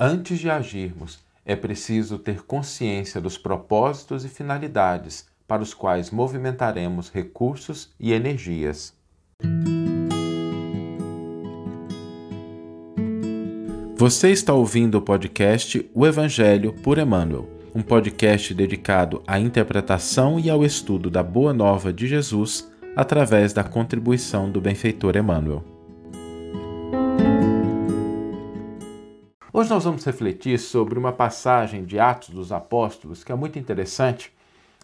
Antes de agirmos, é preciso ter consciência dos propósitos e finalidades para os quais movimentaremos recursos e energias. Você está ouvindo o podcast O Evangelho por Emmanuel, um podcast dedicado à interpretação e ao estudo da Boa Nova de Jesus através da contribuição do benfeitor Emmanuel. Hoje nós vamos refletir sobre uma passagem de Atos dos Apóstolos que é muito interessante,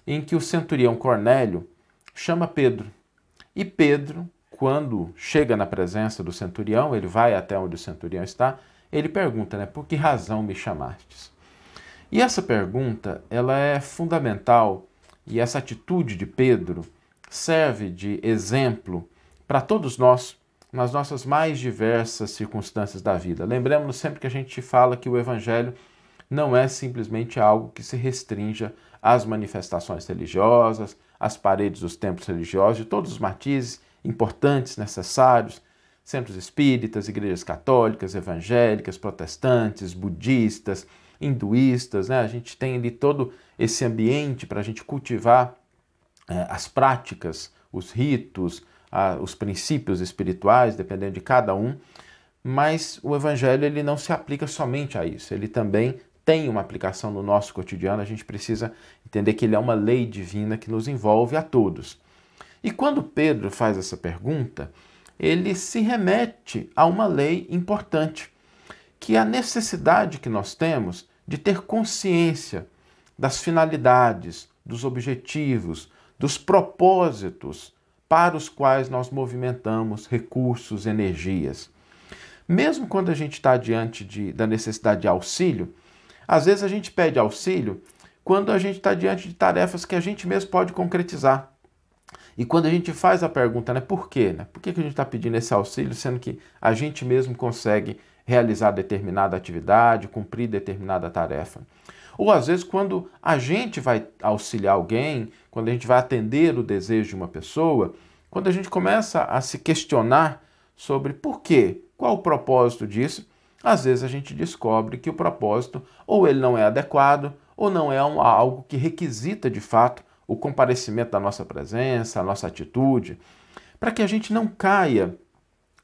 em que o centurião Cornélio chama Pedro. E Pedro, quando chega na presença do centurião, ele vai até onde o centurião está, ele pergunta, né, por que razão me chamastes? E essa pergunta, ela é fundamental e essa atitude de Pedro serve de exemplo para todos nós nas nossas mais diversas circunstâncias da vida. Lembremos sempre que a gente fala que o evangelho não é simplesmente algo que se restrinja às manifestações religiosas, às paredes dos templos religiosos, de todos os matizes importantes, necessários, centros espíritas, igrejas católicas, evangélicas, protestantes, budistas, hinduístas, né? A gente tem ali todo esse ambiente para a gente cultivar é, as práticas, os ritos, a, os princípios espirituais, dependendo de cada um. Mas o evangelho ele não se aplica somente a isso, ele também tem uma aplicação no nosso cotidiano. A gente precisa entender que ele é uma lei divina que nos envolve a todos. E quando Pedro faz essa pergunta, ele se remete a uma lei importante, que é a necessidade que nós temos de ter consciência das finalidades, dos objetivos, dos propósitos para os quais nós movimentamos recursos, energias. Mesmo quando a gente está diante de, da necessidade de auxílio, às vezes a gente pede auxílio quando a gente está diante de tarefas que a gente mesmo pode concretizar. E quando a gente faz a pergunta, né, por quê? Né? Por que, que a gente está pedindo esse auxílio, sendo que a gente mesmo consegue realizar determinada atividade, cumprir determinada tarefa? Ou às vezes, quando a gente vai auxiliar alguém, quando a gente vai atender o desejo de uma pessoa, quando a gente começa a se questionar sobre por quê, qual o propósito disso, às vezes a gente descobre que o propósito ou ele não é adequado, ou não é um, algo que requisita de fato o comparecimento da nossa presença, a nossa atitude, para que a gente não caia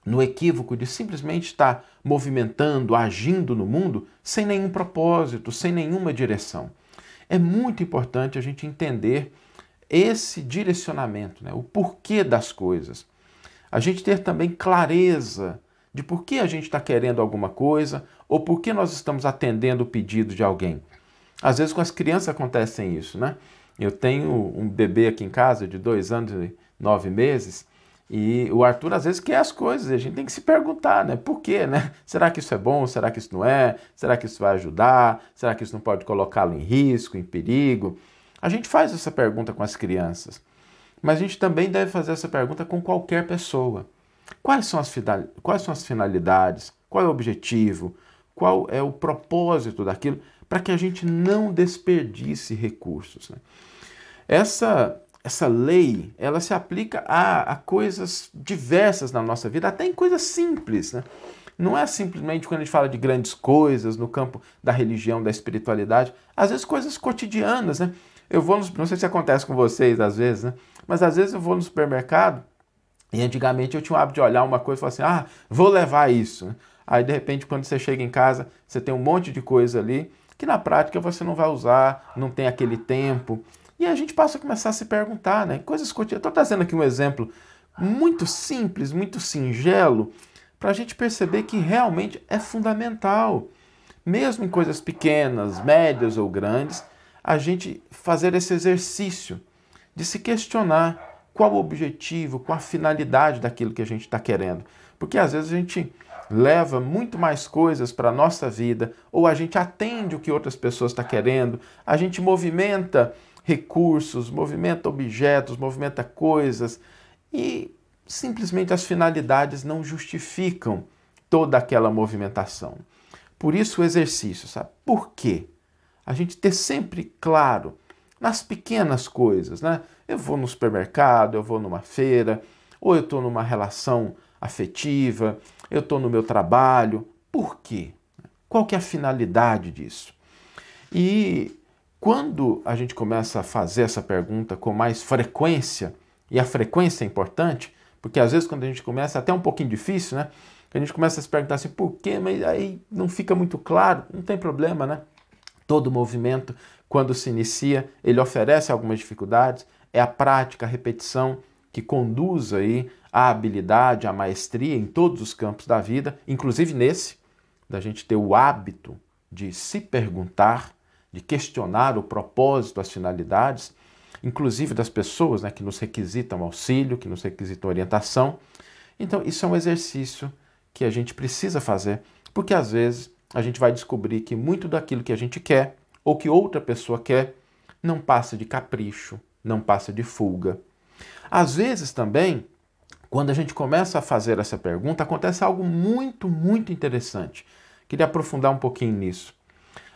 no equívoco de simplesmente estar movimentando, agindo no mundo sem nenhum propósito, sem nenhuma direção. É muito importante a gente entender esse direcionamento, né? o porquê das coisas. A gente ter também clareza de por que a gente está querendo alguma coisa ou por que nós estamos atendendo o pedido de alguém. Às vezes com as crianças acontecem isso, né? Eu tenho um bebê aqui em casa de dois anos e nove meses e o Arthur às vezes quer as coisas a gente tem que se perguntar, né? Por quê, né? Será que isso é bom? Será que isso não é? Será que isso vai ajudar? Será que isso não pode colocá-lo em risco, em perigo? A gente faz essa pergunta com as crianças, mas a gente também deve fazer essa pergunta com qualquer pessoa. Quais são as, quais são as finalidades? Qual é o objetivo? Qual é o propósito daquilo? Para que a gente não desperdice recursos. Né? Essa, essa lei, ela se aplica a, a coisas diversas na nossa vida, até em coisas simples, né? Não é simplesmente quando a gente fala de grandes coisas no campo da religião, da espiritualidade, às vezes coisas cotidianas, né? Eu vou, no, não sei se acontece com vocês às vezes, né? Mas às vezes eu vou no supermercado e antigamente eu tinha o hábito de olhar uma coisa e falar assim, ah, vou levar isso. Né? Aí de repente quando você chega em casa, você tem um monte de coisa ali que na prática você não vai usar, não tem aquele tempo. E a gente passa a começar a se perguntar, né? Coisas cotidianas. Estou trazendo aqui um exemplo muito simples, muito singelo, para a gente perceber que realmente é fundamental, mesmo em coisas pequenas, médias ou grandes, a gente fazer esse exercício de se questionar qual o objetivo, qual a finalidade daquilo que a gente está querendo. Porque às vezes a gente leva muito mais coisas para a nossa vida, ou a gente atende o que outras pessoas estão tá querendo, a gente movimenta recursos, movimenta objetos, movimenta coisas e simplesmente as finalidades não justificam toda aquela movimentação. Por isso o exercício, sabe? Por quê? A gente ter sempre claro nas pequenas coisas, né? Eu vou no supermercado, eu vou numa feira, ou eu estou numa relação afetiva, eu estou no meu trabalho. Por quê? Qual que é a finalidade disso? E quando a gente começa a fazer essa pergunta com mais frequência, e a frequência é importante, porque às vezes quando a gente começa, até um pouquinho difícil, né? A gente começa a se perguntar assim, por quê? Mas aí não fica muito claro, não tem problema, né? Todo movimento, quando se inicia, ele oferece algumas dificuldades, é a prática, a repetição que conduz aí a habilidade, a maestria em todos os campos da vida, inclusive nesse, da gente ter o hábito de se perguntar, de questionar o propósito, as finalidades, inclusive das pessoas né, que nos requisitam auxílio, que nos requisitam orientação. Então, isso é um exercício que a gente precisa fazer, porque às vezes a gente vai descobrir que muito daquilo que a gente quer ou que outra pessoa quer não passa de capricho, não passa de fuga. Às vezes também, quando a gente começa a fazer essa pergunta, acontece algo muito, muito interessante. Queria aprofundar um pouquinho nisso.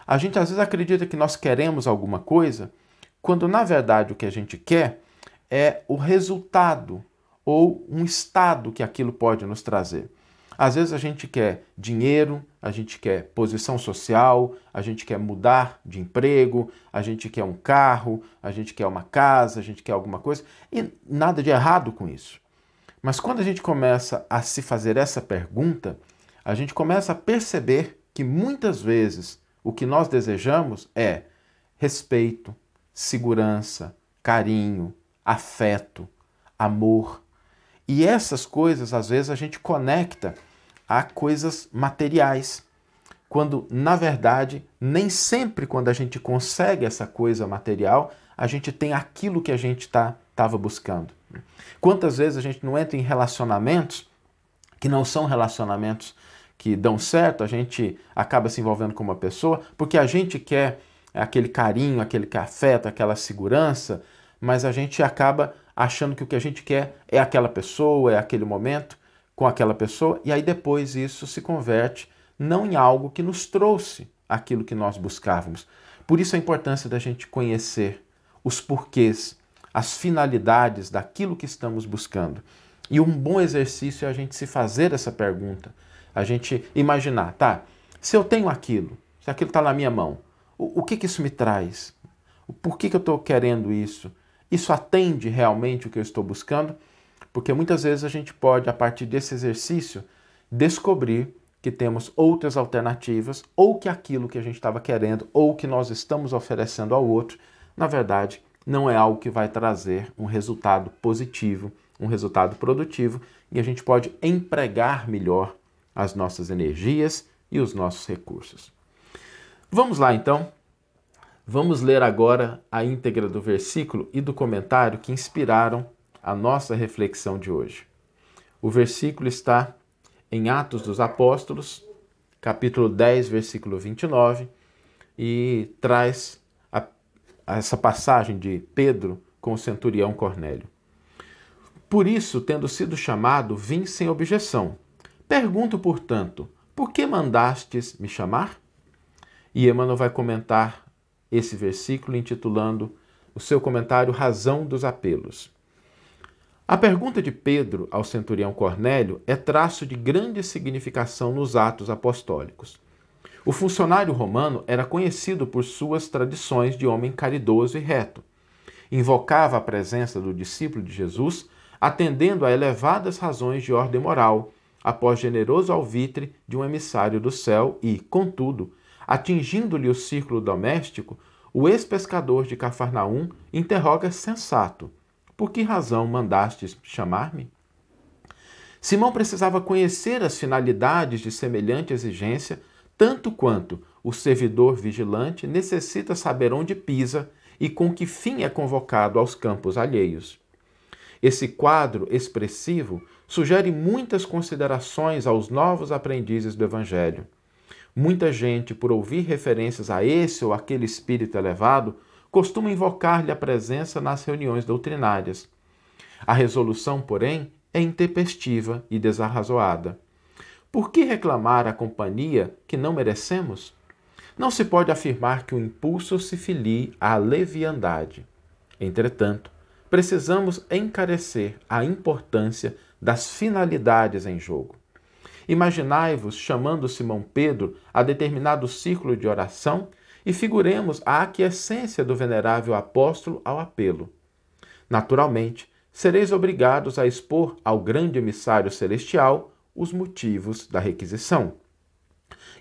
A gente às vezes acredita que nós queremos alguma coisa, quando na verdade o que a gente quer é o resultado ou um estado que aquilo pode nos trazer. Às vezes a gente quer dinheiro, a gente quer posição social, a gente quer mudar de emprego, a gente quer um carro, a gente quer uma casa, a gente quer alguma coisa, e nada de errado com isso. Mas quando a gente começa a se fazer essa pergunta, a gente começa a perceber que muitas vezes o que nós desejamos é respeito, segurança, carinho, afeto, amor. E essas coisas, às vezes, a gente conecta a coisas materiais, quando, na verdade, nem sempre quando a gente consegue essa coisa material, a gente tem aquilo que a gente estava tá, buscando. Quantas vezes a gente não entra em relacionamentos que não são relacionamentos que dão certo, a gente acaba se envolvendo com uma pessoa porque a gente quer aquele carinho, aquele afeto, aquela segurança, mas a gente acaba achando que o que a gente quer é aquela pessoa, é aquele momento com aquela pessoa, e aí depois isso se converte não em algo que nos trouxe aquilo que nós buscávamos. Por isso a importância da gente conhecer os porquês, as finalidades daquilo que estamos buscando. E um bom exercício é a gente se fazer essa pergunta a gente imaginar, tá? Se eu tenho aquilo, se aquilo está na minha mão, o, o, que, que isso me traz? Por que, que eu estou querendo isso? Isso atende realmente o que eu estou buscando? Porque muitas vezes a gente pode, a partir desse exercício, descobrir que temos outras alternativas ou que aquilo que a gente estava querendo ou que nós estamos oferecendo ao outro, na verdade, não é algo que vai trazer um resultado positivo, um resultado produtivo e a gente pode empregar melhor as nossas energias e os nossos recursos. Vamos lá então. Vamos ler agora a íntegra do versículo e do comentário que inspiraram a nossa reflexão de hoje. O versículo está em Atos dos Apóstolos, capítulo 10, versículo 29, e traz a, essa passagem de Pedro com o centurião Cornélio. Por isso, tendo sido chamado, vim sem objeção Pergunto, portanto, por que mandastes me chamar? E Emmanuel vai comentar esse versículo intitulando o seu comentário Razão dos Apelos. A pergunta de Pedro ao centurião Cornélio é traço de grande significação nos atos apostólicos. O funcionário romano era conhecido por suas tradições de homem caridoso e reto. Invocava a presença do discípulo de Jesus, atendendo a elevadas razões de ordem moral, após generoso alvitre de um emissário do céu e, contudo, atingindo-lhe o círculo doméstico, o ex-pescador de Cafarnaum interroga sensato: Por que razão mandastes chamar-me? Simão precisava conhecer as finalidades de semelhante exigência, tanto quanto o servidor vigilante necessita saber onde pisa e com que fim é convocado aos campos alheios. Esse quadro expressivo sugere muitas considerações aos novos aprendizes do Evangelho. Muita gente, por ouvir referências a esse ou aquele espírito elevado, costuma invocar-lhe a presença nas reuniões doutrinárias. A resolução, porém, é intempestiva e desarrazoada. Por que reclamar a companhia que não merecemos? Não se pode afirmar que o impulso se filie à leviandade. Entretanto, precisamos encarecer a importância das finalidades em jogo. Imaginai-vos chamando Simão Pedro a determinado círculo de oração e figuremos a aquiescência do venerável apóstolo ao apelo. Naturalmente, sereis obrigados a expor ao grande emissário celestial os motivos da requisição.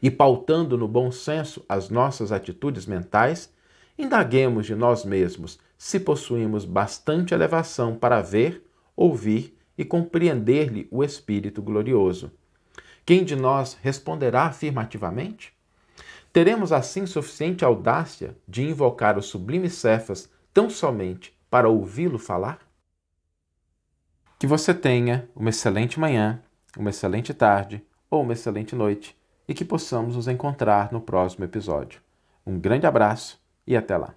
E pautando no bom senso as nossas atitudes mentais, indaguemos de nós mesmos se possuímos bastante elevação para ver, ouvir e compreender-lhe o Espírito glorioso. Quem de nós responderá afirmativamente? Teremos assim suficiente audácia de invocar o sublime Cefas tão somente para ouvi-lo falar? Que você tenha uma excelente manhã, uma excelente tarde ou uma excelente noite e que possamos nos encontrar no próximo episódio. Um grande abraço e até lá!